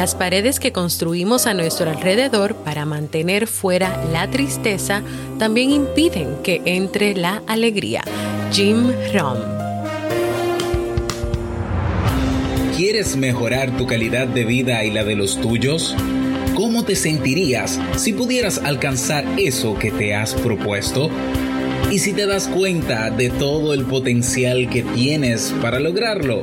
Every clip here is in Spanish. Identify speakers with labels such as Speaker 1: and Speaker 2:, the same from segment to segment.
Speaker 1: Las paredes que construimos a nuestro alrededor para mantener fuera la tristeza también impiden que entre la alegría. Jim Rom.
Speaker 2: ¿Quieres mejorar tu calidad de vida y la de los tuyos? ¿Cómo te sentirías si pudieras alcanzar eso que te has propuesto? ¿Y si te das cuenta de todo el potencial que tienes para lograrlo?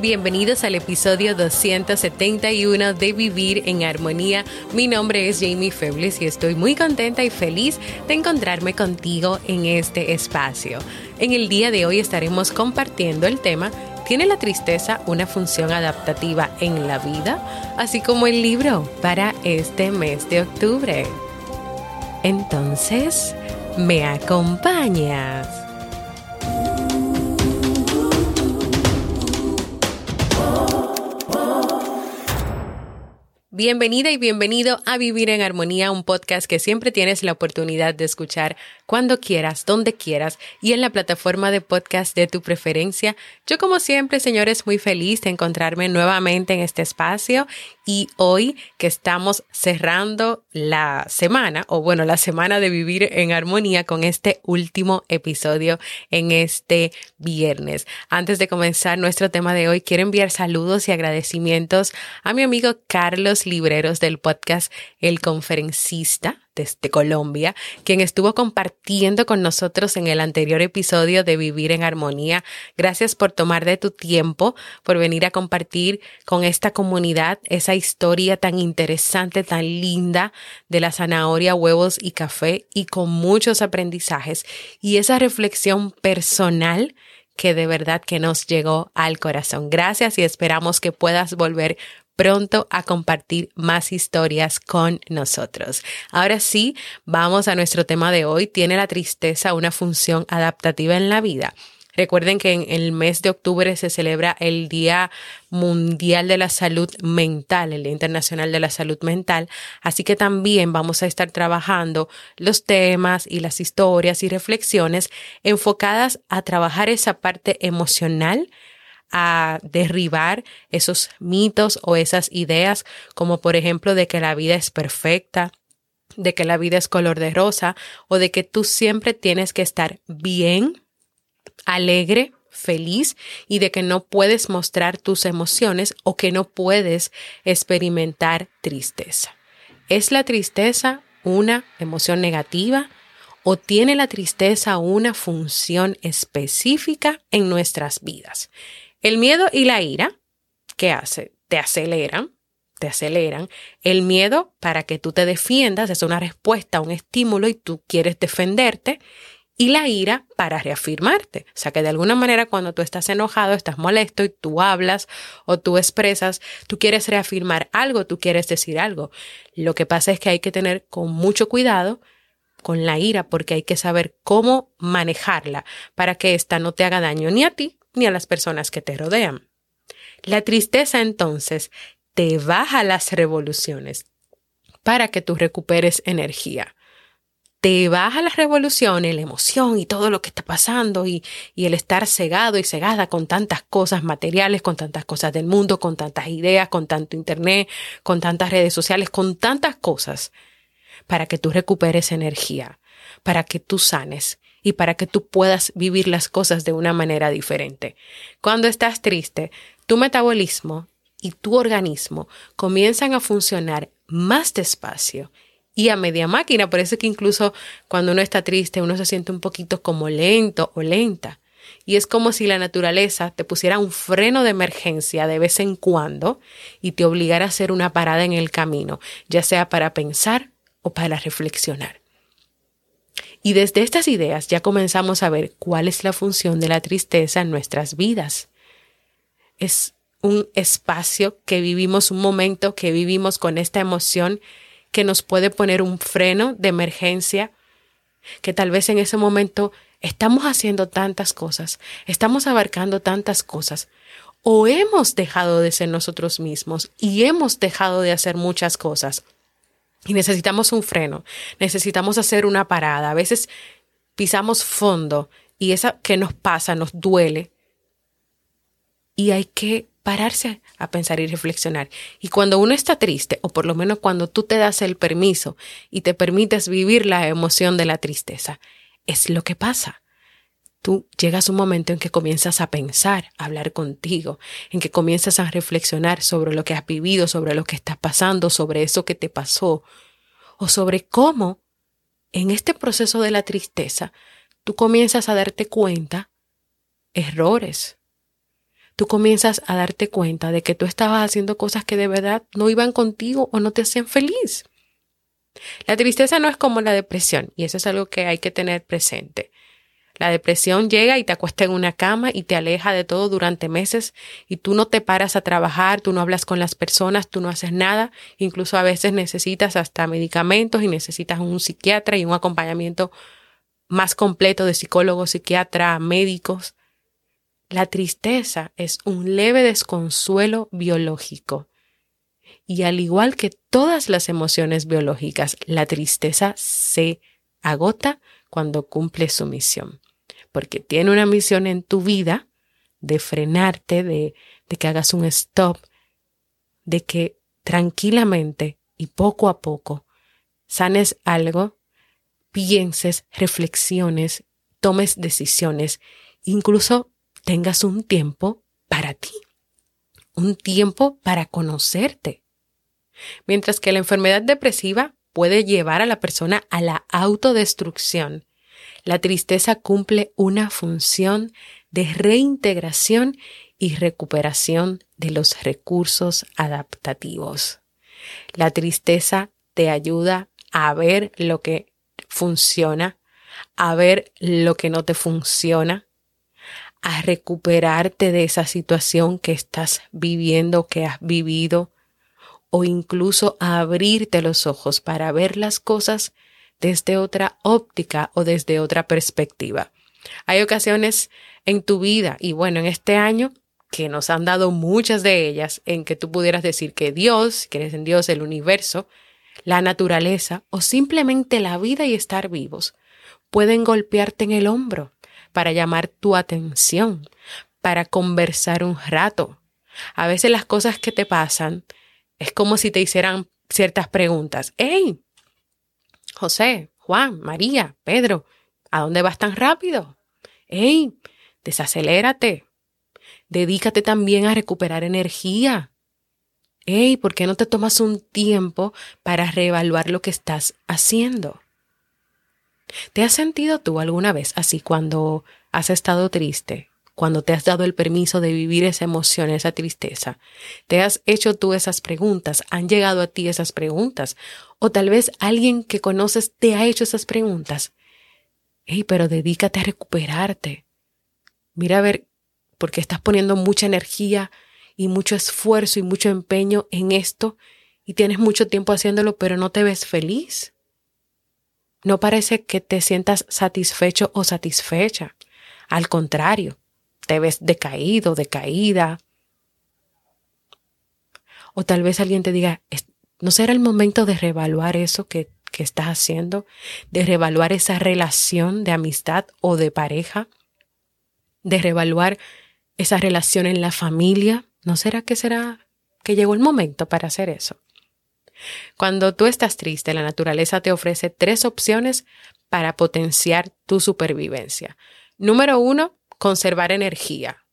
Speaker 1: Bienvenidos al episodio 271 de Vivir en Armonía. Mi nombre es Jamie Febles y estoy muy contenta y feliz de encontrarme contigo en este espacio. En el día de hoy estaremos compartiendo el tema ¿Tiene la tristeza una función adaptativa en la vida? Así como el libro para este mes de octubre. Entonces, ¿me acompañas? Bienvenida y bienvenido a Vivir en Armonía, un podcast que siempre tienes la oportunidad de escuchar cuando quieras, donde quieras y en la plataforma de podcast de tu preferencia. Yo como siempre, señores, muy feliz de encontrarme nuevamente en este espacio y hoy que estamos cerrando la semana, o bueno, la semana de Vivir en Armonía con este último episodio en este viernes. Antes de comenzar nuestro tema de hoy, quiero enviar saludos y agradecimientos a mi amigo Carlos libreros del podcast El Conferencista desde Colombia, quien estuvo compartiendo con nosotros en el anterior episodio de Vivir en Armonía. Gracias por tomar de tu tiempo, por venir a compartir con esta comunidad esa historia tan interesante, tan linda de la zanahoria, huevos y café y con muchos aprendizajes y esa reflexión personal que de verdad que nos llegó al corazón. Gracias y esperamos que puedas volver pronto a compartir más historias con nosotros. Ahora sí, vamos a nuestro tema de hoy. ¿Tiene la tristeza una función adaptativa en la vida? Recuerden que en el mes de octubre se celebra el Día Mundial de la Salud Mental, el Día Internacional de la Salud Mental, así que también vamos a estar trabajando los temas y las historias y reflexiones enfocadas a trabajar esa parte emocional a derribar esos mitos o esas ideas, como por ejemplo de que la vida es perfecta, de que la vida es color de rosa o de que tú siempre tienes que estar bien, alegre, feliz y de que no puedes mostrar tus emociones o que no puedes experimentar tristeza. ¿Es la tristeza una emoción negativa o tiene la tristeza una función específica en nuestras vidas? El miedo y la ira, ¿qué hace? Te aceleran, te aceleran. El miedo para que tú te defiendas es una respuesta a un estímulo y tú quieres defenderte. Y la ira para reafirmarte. O sea que de alguna manera cuando tú estás enojado, estás molesto y tú hablas o tú expresas, tú quieres reafirmar algo, tú quieres decir algo. Lo que pasa es que hay que tener con mucho cuidado con la ira porque hay que saber cómo manejarla para que ésta no te haga daño ni a ti ni a las personas que te rodean. La tristeza entonces te baja las revoluciones para que tú recuperes energía. Te baja las revoluciones, la emoción y todo lo que está pasando y, y el estar cegado y cegada con tantas cosas materiales, con tantas cosas del mundo, con tantas ideas, con tanto internet, con tantas redes sociales, con tantas cosas para que tú recuperes energía, para que tú sanes y para que tú puedas vivir las cosas de una manera diferente. Cuando estás triste, tu metabolismo y tu organismo comienzan a funcionar más despacio y a media máquina. Por eso es que incluso cuando uno está triste, uno se siente un poquito como lento o lenta. Y es como si la naturaleza te pusiera un freno de emergencia de vez en cuando y te obligara a hacer una parada en el camino, ya sea para pensar o para reflexionar. Y desde estas ideas ya comenzamos a ver cuál es la función de la tristeza en nuestras vidas. Es un espacio que vivimos, un momento que vivimos con esta emoción que nos puede poner un freno de emergencia, que tal vez en ese momento estamos haciendo tantas cosas, estamos abarcando tantas cosas, o hemos dejado de ser nosotros mismos y hemos dejado de hacer muchas cosas. Y necesitamos un freno, necesitamos hacer una parada. A veces pisamos fondo y esa que nos pasa nos duele. Y hay que pararse a pensar y reflexionar. Y cuando uno está triste, o por lo menos cuando tú te das el permiso y te permites vivir la emoción de la tristeza, es lo que pasa. Tú llegas un momento en que comienzas a pensar, a hablar contigo, en que comienzas a reflexionar sobre lo que has vivido, sobre lo que estás pasando, sobre eso que te pasó, o sobre cómo en este proceso de la tristeza tú comienzas a darte cuenta errores, tú comienzas a darte cuenta de que tú estabas haciendo cosas que de verdad no iban contigo o no te hacían feliz. La tristeza no es como la depresión y eso es algo que hay que tener presente. La depresión llega y te acuesta en una cama y te aleja de todo durante meses y tú no te paras a trabajar, tú no hablas con las personas, tú no haces nada, incluso a veces necesitas hasta medicamentos y necesitas un psiquiatra y un acompañamiento más completo de psicólogos, psiquiatra, médicos. La tristeza es un leve desconsuelo biológico. Y al igual que todas las emociones biológicas, la tristeza se agota cuando cumple su misión. Porque tiene una misión en tu vida de frenarte, de, que hagas un stop, de que tranquilamente y poco a poco sanes algo, pienses, reflexiones, tomes decisiones, incluso tengas un tiempo para ti, un tiempo para conocerte. Mientras que la enfermedad depresiva puede llevar a la persona a la autodestrucción, la tristeza cumple una función de reintegración y recuperación de los recursos adaptativos. La tristeza te ayuda a ver lo que funciona, a ver lo que no te funciona, a recuperarte de esa situación que estás viviendo, que has vivido, o incluso a abrirte los ojos para ver las cosas desde otra óptica o desde otra perspectiva. Hay ocasiones en tu vida y bueno, en este año que nos han dado muchas de ellas en que tú pudieras decir que Dios, que eres en Dios, el universo, la naturaleza o simplemente la vida y estar vivos pueden golpearte en el hombro para llamar tu atención, para conversar un rato. A veces las cosas que te pasan es como si te hicieran ciertas preguntas. ¡Hey! José, Juan, María, Pedro, ¿a dónde vas tan rápido? ¡Hey! Desacelérate. Dedícate también a recuperar energía. ¡Hey! ¿Por qué no te tomas un tiempo para reevaluar lo que estás haciendo? ¿Te has sentido tú alguna vez así cuando has estado triste? Cuando te has dado el permiso de vivir esa emoción, esa tristeza. ¿Te has hecho tú esas preguntas? ¿Han llegado a ti esas preguntas? O tal vez alguien que conoces te ha hecho esas preguntas. Hey, pero dedícate a recuperarte. Mira a ver, porque estás poniendo mucha energía y mucho esfuerzo y mucho empeño en esto y tienes mucho tiempo haciéndolo, pero no te ves feliz. No parece que te sientas satisfecho o satisfecha. Al contrario, te ves decaído, decaída. O tal vez alguien te diga, ¿no será el momento de reevaluar eso que, que estás haciendo? De reevaluar esa relación de amistad o de pareja? De reevaluar esa relación en la familia? ¿No será que será que llegó el momento para hacer eso? Cuando tú estás triste, la naturaleza te ofrece tres opciones para potenciar tu supervivencia. Número uno, conservar energía.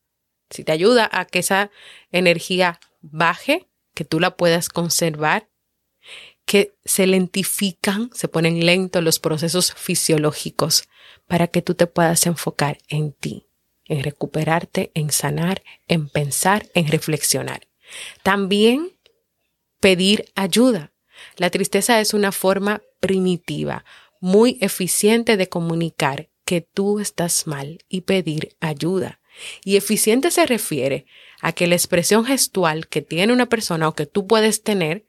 Speaker 1: Si te ayuda a que esa energía baje, que tú la puedas conservar, que se lentifican, se ponen lentos los procesos fisiológicos para que tú te puedas enfocar en ti, en recuperarte, en sanar, en pensar, en reflexionar. También pedir ayuda. La tristeza es una forma primitiva, muy eficiente de comunicar que tú estás mal y pedir ayuda. Y eficiente se refiere a que la expresión gestual que tiene una persona o que tú puedes tener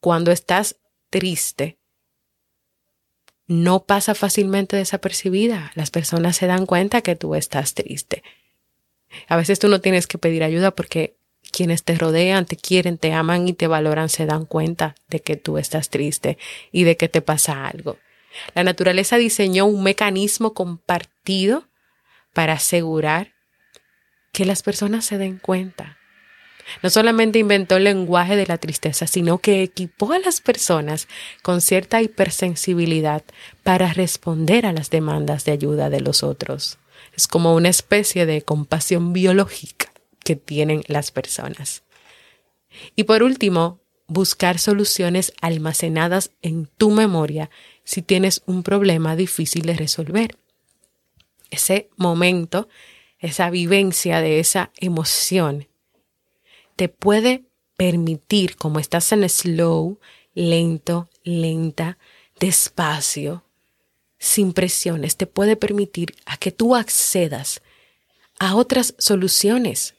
Speaker 1: cuando estás triste no pasa fácilmente desapercibida. Las personas se dan cuenta que tú estás triste. A veces tú no tienes que pedir ayuda porque quienes te rodean, te quieren, te aman y te valoran se dan cuenta de que tú estás triste y de que te pasa algo. La naturaleza diseñó un mecanismo compartido para asegurar que las personas se den cuenta. No solamente inventó el lenguaje de la tristeza, sino que equipó a las personas con cierta hipersensibilidad para responder a las demandas de ayuda de los otros. Es como una especie de compasión biológica que tienen las personas. Y por último, buscar soluciones almacenadas en tu memoria si tienes un problema difícil de resolver. Ese momento, esa vivencia de esa emoción, te puede permitir, como estás en slow, lento, lenta, despacio, sin presiones, te puede permitir a que tú accedas a otras soluciones,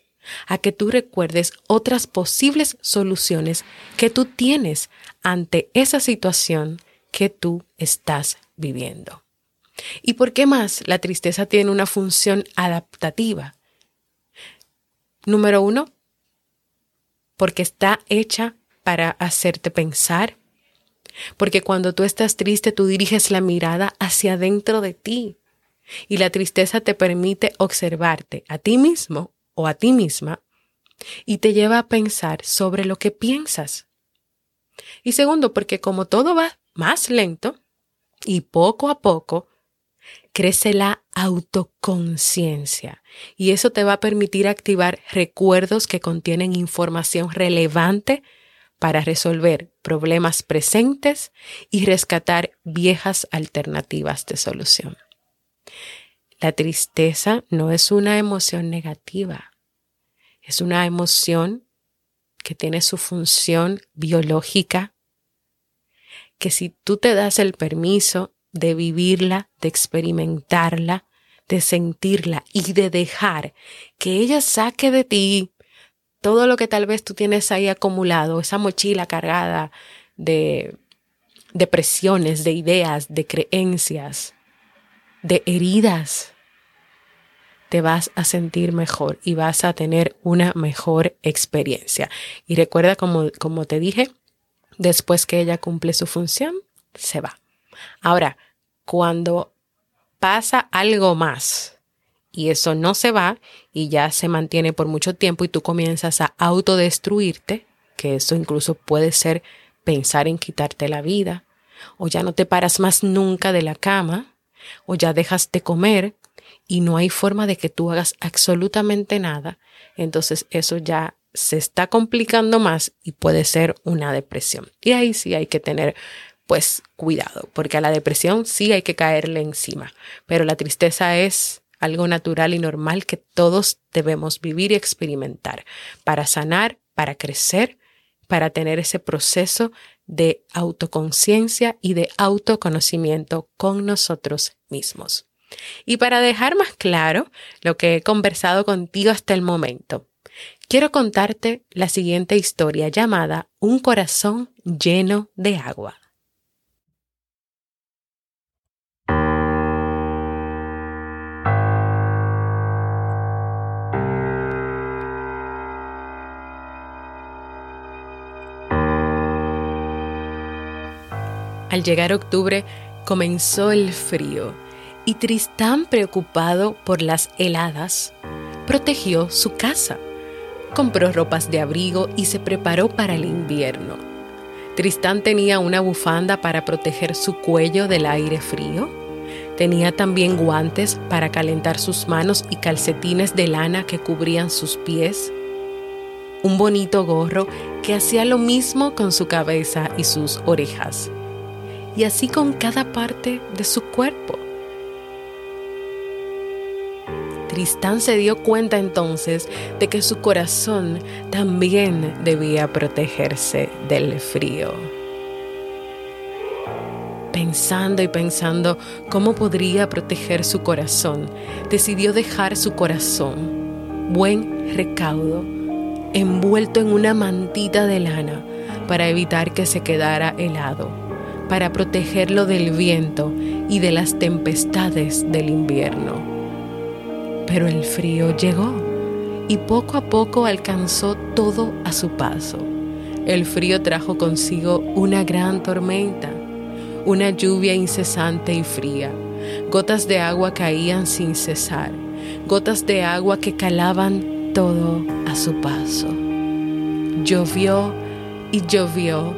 Speaker 1: a que tú recuerdes otras posibles soluciones que tú tienes ante esa situación que tú estás viviendo. ¿Y por qué más la tristeza tiene una función adaptativa? Número uno, porque está hecha para hacerte pensar, porque cuando tú estás triste tú diriges la mirada hacia adentro de ti y la tristeza te permite observarte a ti mismo o a ti misma y te lleva a pensar sobre lo que piensas. Y segundo, porque como todo va más lento y poco a poco, crece la autoconciencia y eso te va a permitir activar recuerdos que contienen información relevante para resolver problemas presentes y rescatar viejas alternativas de solución. La tristeza no es una emoción negativa, es una emoción que tiene su función biológica, que si tú te das el permiso de vivirla, de experimentarla, de sentirla y de dejar que ella saque de ti todo lo que tal vez tú tienes ahí acumulado, esa mochila cargada de, presiones, de ideas, de creencias, de heridas, te vas a sentir mejor y vas a tener una mejor experiencia. Y recuerda, como, como te dije, después que ella cumple su función, se va. Ahora, cuando pasa algo más y eso no se va y ya se mantiene por mucho tiempo y tú comienzas a autodestruirte, que eso incluso puede ser pensar en quitarte la vida, o ya no te paras más nunca de la cama, o ya dejas de comer y no hay forma de que tú hagas absolutamente nada, entonces eso ya se está complicando más y puede ser una depresión. Y ahí sí hay que tener pues cuidado, porque a la depresión sí hay que caerle encima, pero la tristeza es algo natural y normal que todos debemos vivir y experimentar para sanar, para crecer, para tener ese proceso de autoconciencia y de autoconocimiento con nosotros mismos. Y para dejar más claro lo que he conversado contigo hasta el momento, quiero contarte la siguiente historia llamada Un corazón lleno de agua. Al llegar octubre comenzó el frío y Tristán, preocupado por las heladas, protegió su casa. Compró ropas de abrigo y se preparó para el invierno. Tristán tenía una bufanda para proteger su cuello del aire frío. Tenía también guantes para calentar sus manos y calcetines de lana que cubrían sus pies un bonito gorro que hacía lo mismo con su cabeza y sus orejas, y así con cada parte de su cuerpo. Tristán se dio cuenta entonces de que su corazón también debía protegerse del frío. Pensando y pensando cómo podría proteger su corazón, decidió dejar su corazón, buen recaudo, envuelto en una mantita de lana para evitar que se quedara helado, para protegerlo del viento y de las tempestades del invierno. Pero el frío llegó y poco a poco alcanzó todo a su paso. El frío trajo consigo una gran tormenta, una lluvia incesante y fría. Gotas de agua caían sin cesar, gotas de agua que calaban todo a su paso. Llovió y llovió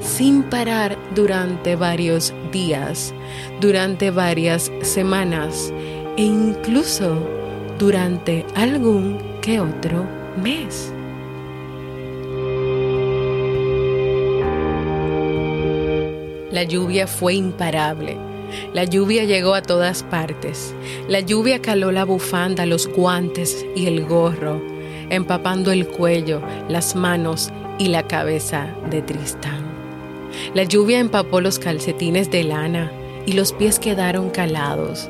Speaker 1: sin parar durante varios días, durante varias semanas e incluso durante algún que otro mes. La lluvia fue imparable. La lluvia llegó a todas partes. La lluvia caló la bufanda, los guantes y el gorro, empapando el cuello, las manos y la cabeza de Tristán. La lluvia empapó los calcetines de lana y los pies quedaron calados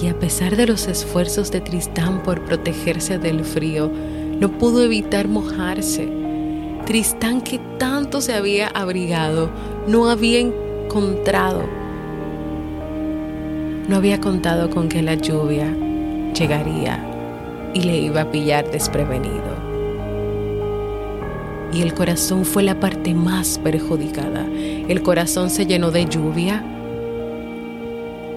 Speaker 1: y a pesar de los esfuerzos de Tristán por protegerse del frío, no pudo evitar mojarse. Tristán, que tanto se había abrigado, no había encontrado, no había contado con que la lluvia llegaría y le iba a pillar desprevenido. Y el corazón fue la parte más perjudicada. El corazón se llenó de lluvia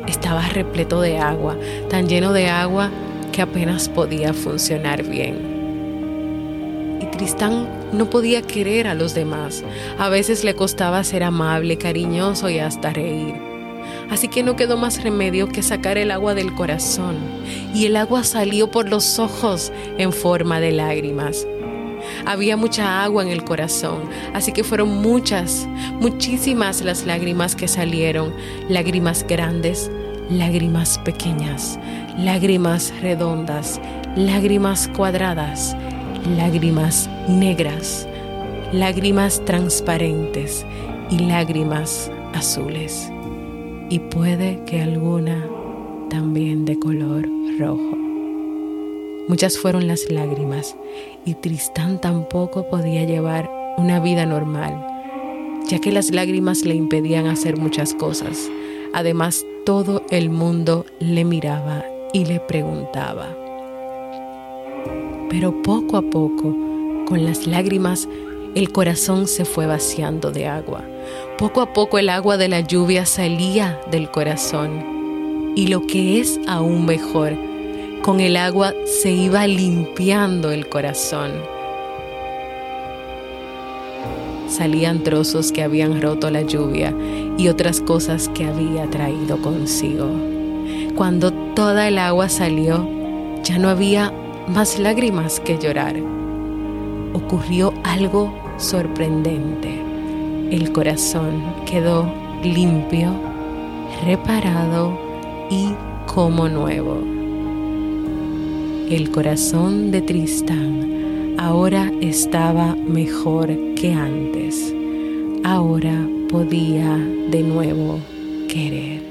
Speaker 1: estaba repleto de agua, tan lleno de agua que apenas podía funcionar bien. Y Tristán no podía querer a los demás. A veces le costaba ser amable, cariñoso y hasta reír. Así que no quedó más remedio que sacar el agua del corazón, y el agua salió por los ojos en forma de lágrimas. Había mucha agua en el corazón, así que fueron muchas, muchísimas las lágrimas que salieron, lágrimas grandes, lágrimas pequeñas, lágrimas redondas, lágrimas cuadradas, lágrimas negras, lágrimas transparentes y lágrimas azules. Y puede que alguna también de color rojo. Muchas fueron las lágrimas y Tristán tampoco podía llevar una vida normal, ya que las lágrimas le impedían hacer muchas cosas. Además, todo el mundo le miraba y le preguntaba. Pero poco a poco, con las lágrimas, el corazón se fue vaciando de agua. Poco a poco el agua de la lluvia salía del corazón. Y lo que es aún mejor, con el agua se iba limpiando el corazón. Salían trozos que habían roto la lluvia y otras cosas que había traído consigo. Cuando toda el agua salió, ya no había más lágrimas que llorar. Ocurrió algo sorprendente. El corazón quedó limpio, reparado y como nuevo. El corazón de Tristán ahora estaba mejor que antes. Ahora podía de nuevo querer.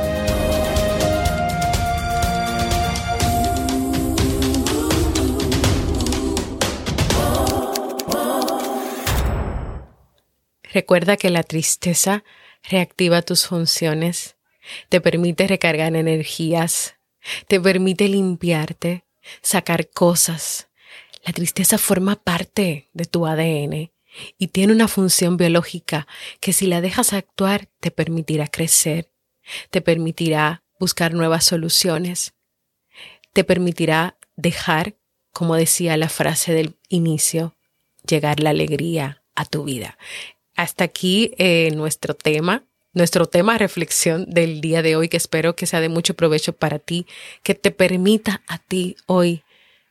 Speaker 1: Recuerda que la tristeza reactiva tus funciones, te permite recargar energías, te permite limpiarte, sacar cosas. La tristeza forma parte de tu ADN y tiene una función biológica que si la dejas actuar te permitirá crecer, te permitirá buscar nuevas soluciones, te permitirá dejar, como decía la frase del inicio, llegar la alegría a tu vida. Hasta aquí eh, nuestro tema, nuestro tema reflexión del día de hoy, que espero que sea de mucho provecho para ti, que te permita a ti hoy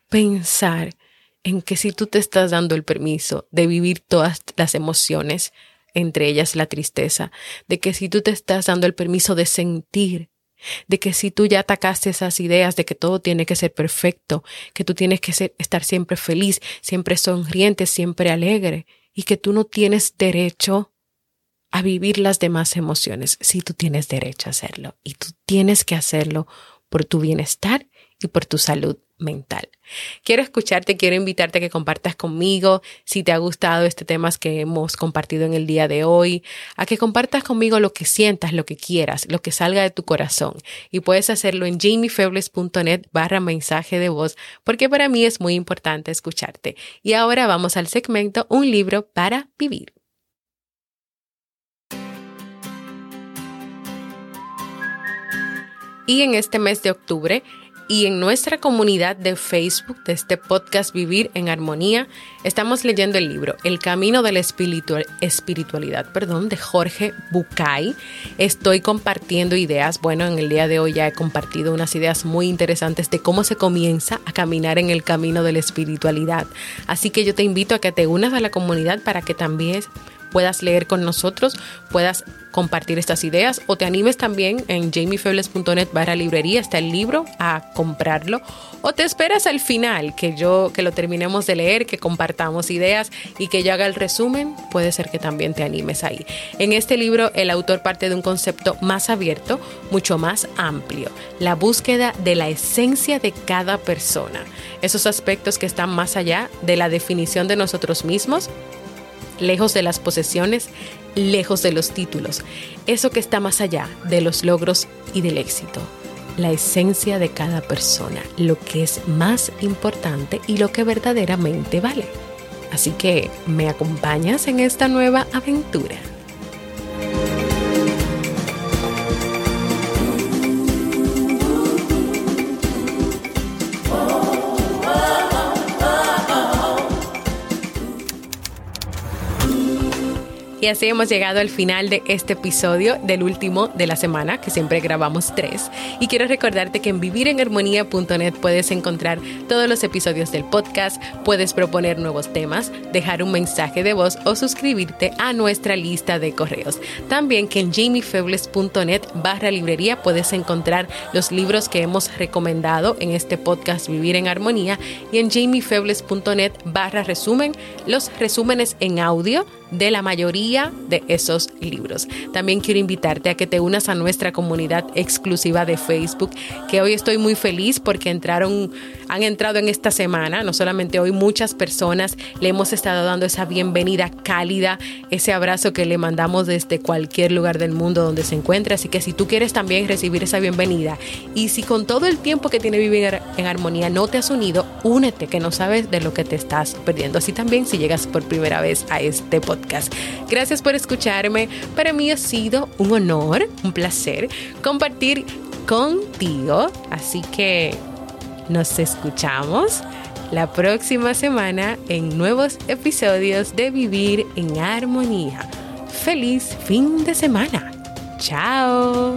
Speaker 1: pensar en que si tú te estás dando el permiso de vivir todas las emociones, entre ellas la tristeza, de que si tú te estás dando el permiso de sentir, de que si tú ya atacaste esas ideas de que todo tiene que ser perfecto, que tú tienes que ser, estar siempre feliz, siempre sonriente, siempre alegre, y que tú no tienes derecho a vivir las demás emociones, si tú tienes derecho a hacerlo, y tú tienes que hacerlo por tu bienestar y por tu salud mental. Quiero escucharte, quiero invitarte a que compartas conmigo si te ha gustado este tema que hemos compartido en el día de hoy, a que compartas conmigo lo que sientas, lo que quieras, lo que salga de tu corazón. Y puedes hacerlo en jamiefebles.net barra mensaje de voz, porque para mí es muy importante escucharte. Y ahora vamos al segmento Un libro para vivir. Y en este mes de octubre y en nuestra comunidad de Facebook de este podcast Vivir en Armonía estamos leyendo el libro El Camino de la Espiritualidad perdón, de Jorge Bucay. Estoy compartiendo ideas, bueno, en el día de hoy ya he compartido unas ideas muy interesantes de cómo se comienza a caminar en el camino de la espiritualidad. Así que yo te invito a que te unas a la comunidad para que también puedas leer con nosotros, puedas compartir estas ideas o te animes también en jamiefebles.net barra librería está el libro a comprarlo o te esperas al final que yo que lo terminemos de leer, que compartamos ideas y que yo haga el resumen, puede ser que también te animes ahí. En este libro el autor parte de un concepto más abierto, mucho más amplio, la búsqueda de la esencia de cada persona, esos aspectos que están más allá de la definición de nosotros mismos lejos de las posesiones, lejos de los títulos, eso que está más allá de los logros y del éxito, la esencia de cada persona, lo que es más importante y lo que verdaderamente vale. Así que, ¿me acompañas en esta nueva aventura? Y así hemos llegado al final de este episodio del último de la semana, que siempre grabamos tres. Y quiero recordarte que en vivirenharmonía.net puedes encontrar todos los episodios del podcast, puedes proponer nuevos temas, dejar un mensaje de voz o suscribirte a nuestra lista de correos. También que en jamiefebles.net barra librería puedes encontrar los libros que hemos recomendado en este podcast Vivir en Armonía y en jamiefebles.net barra resumen los resúmenes en audio de la mayoría de esos libros. También quiero invitarte a que te unas a nuestra comunidad exclusiva de Facebook, que hoy estoy muy feliz porque entraron, han entrado en esta semana, no solamente hoy, muchas personas le hemos estado dando esa bienvenida cálida, ese abrazo que le mandamos desde cualquier lugar del mundo donde se encuentre. Así que si tú quieres también recibir esa bienvenida y si con todo el tiempo que tiene vivir en armonía no te has unido, únete, que no sabes de lo que te estás perdiendo. Así también si llegas por primera vez a este podcast Gracias por escucharme. Para mí ha sido un honor, un placer compartir contigo. Así que nos escuchamos la próxima semana en nuevos episodios de Vivir en Armonía. Feliz fin de semana. Chao.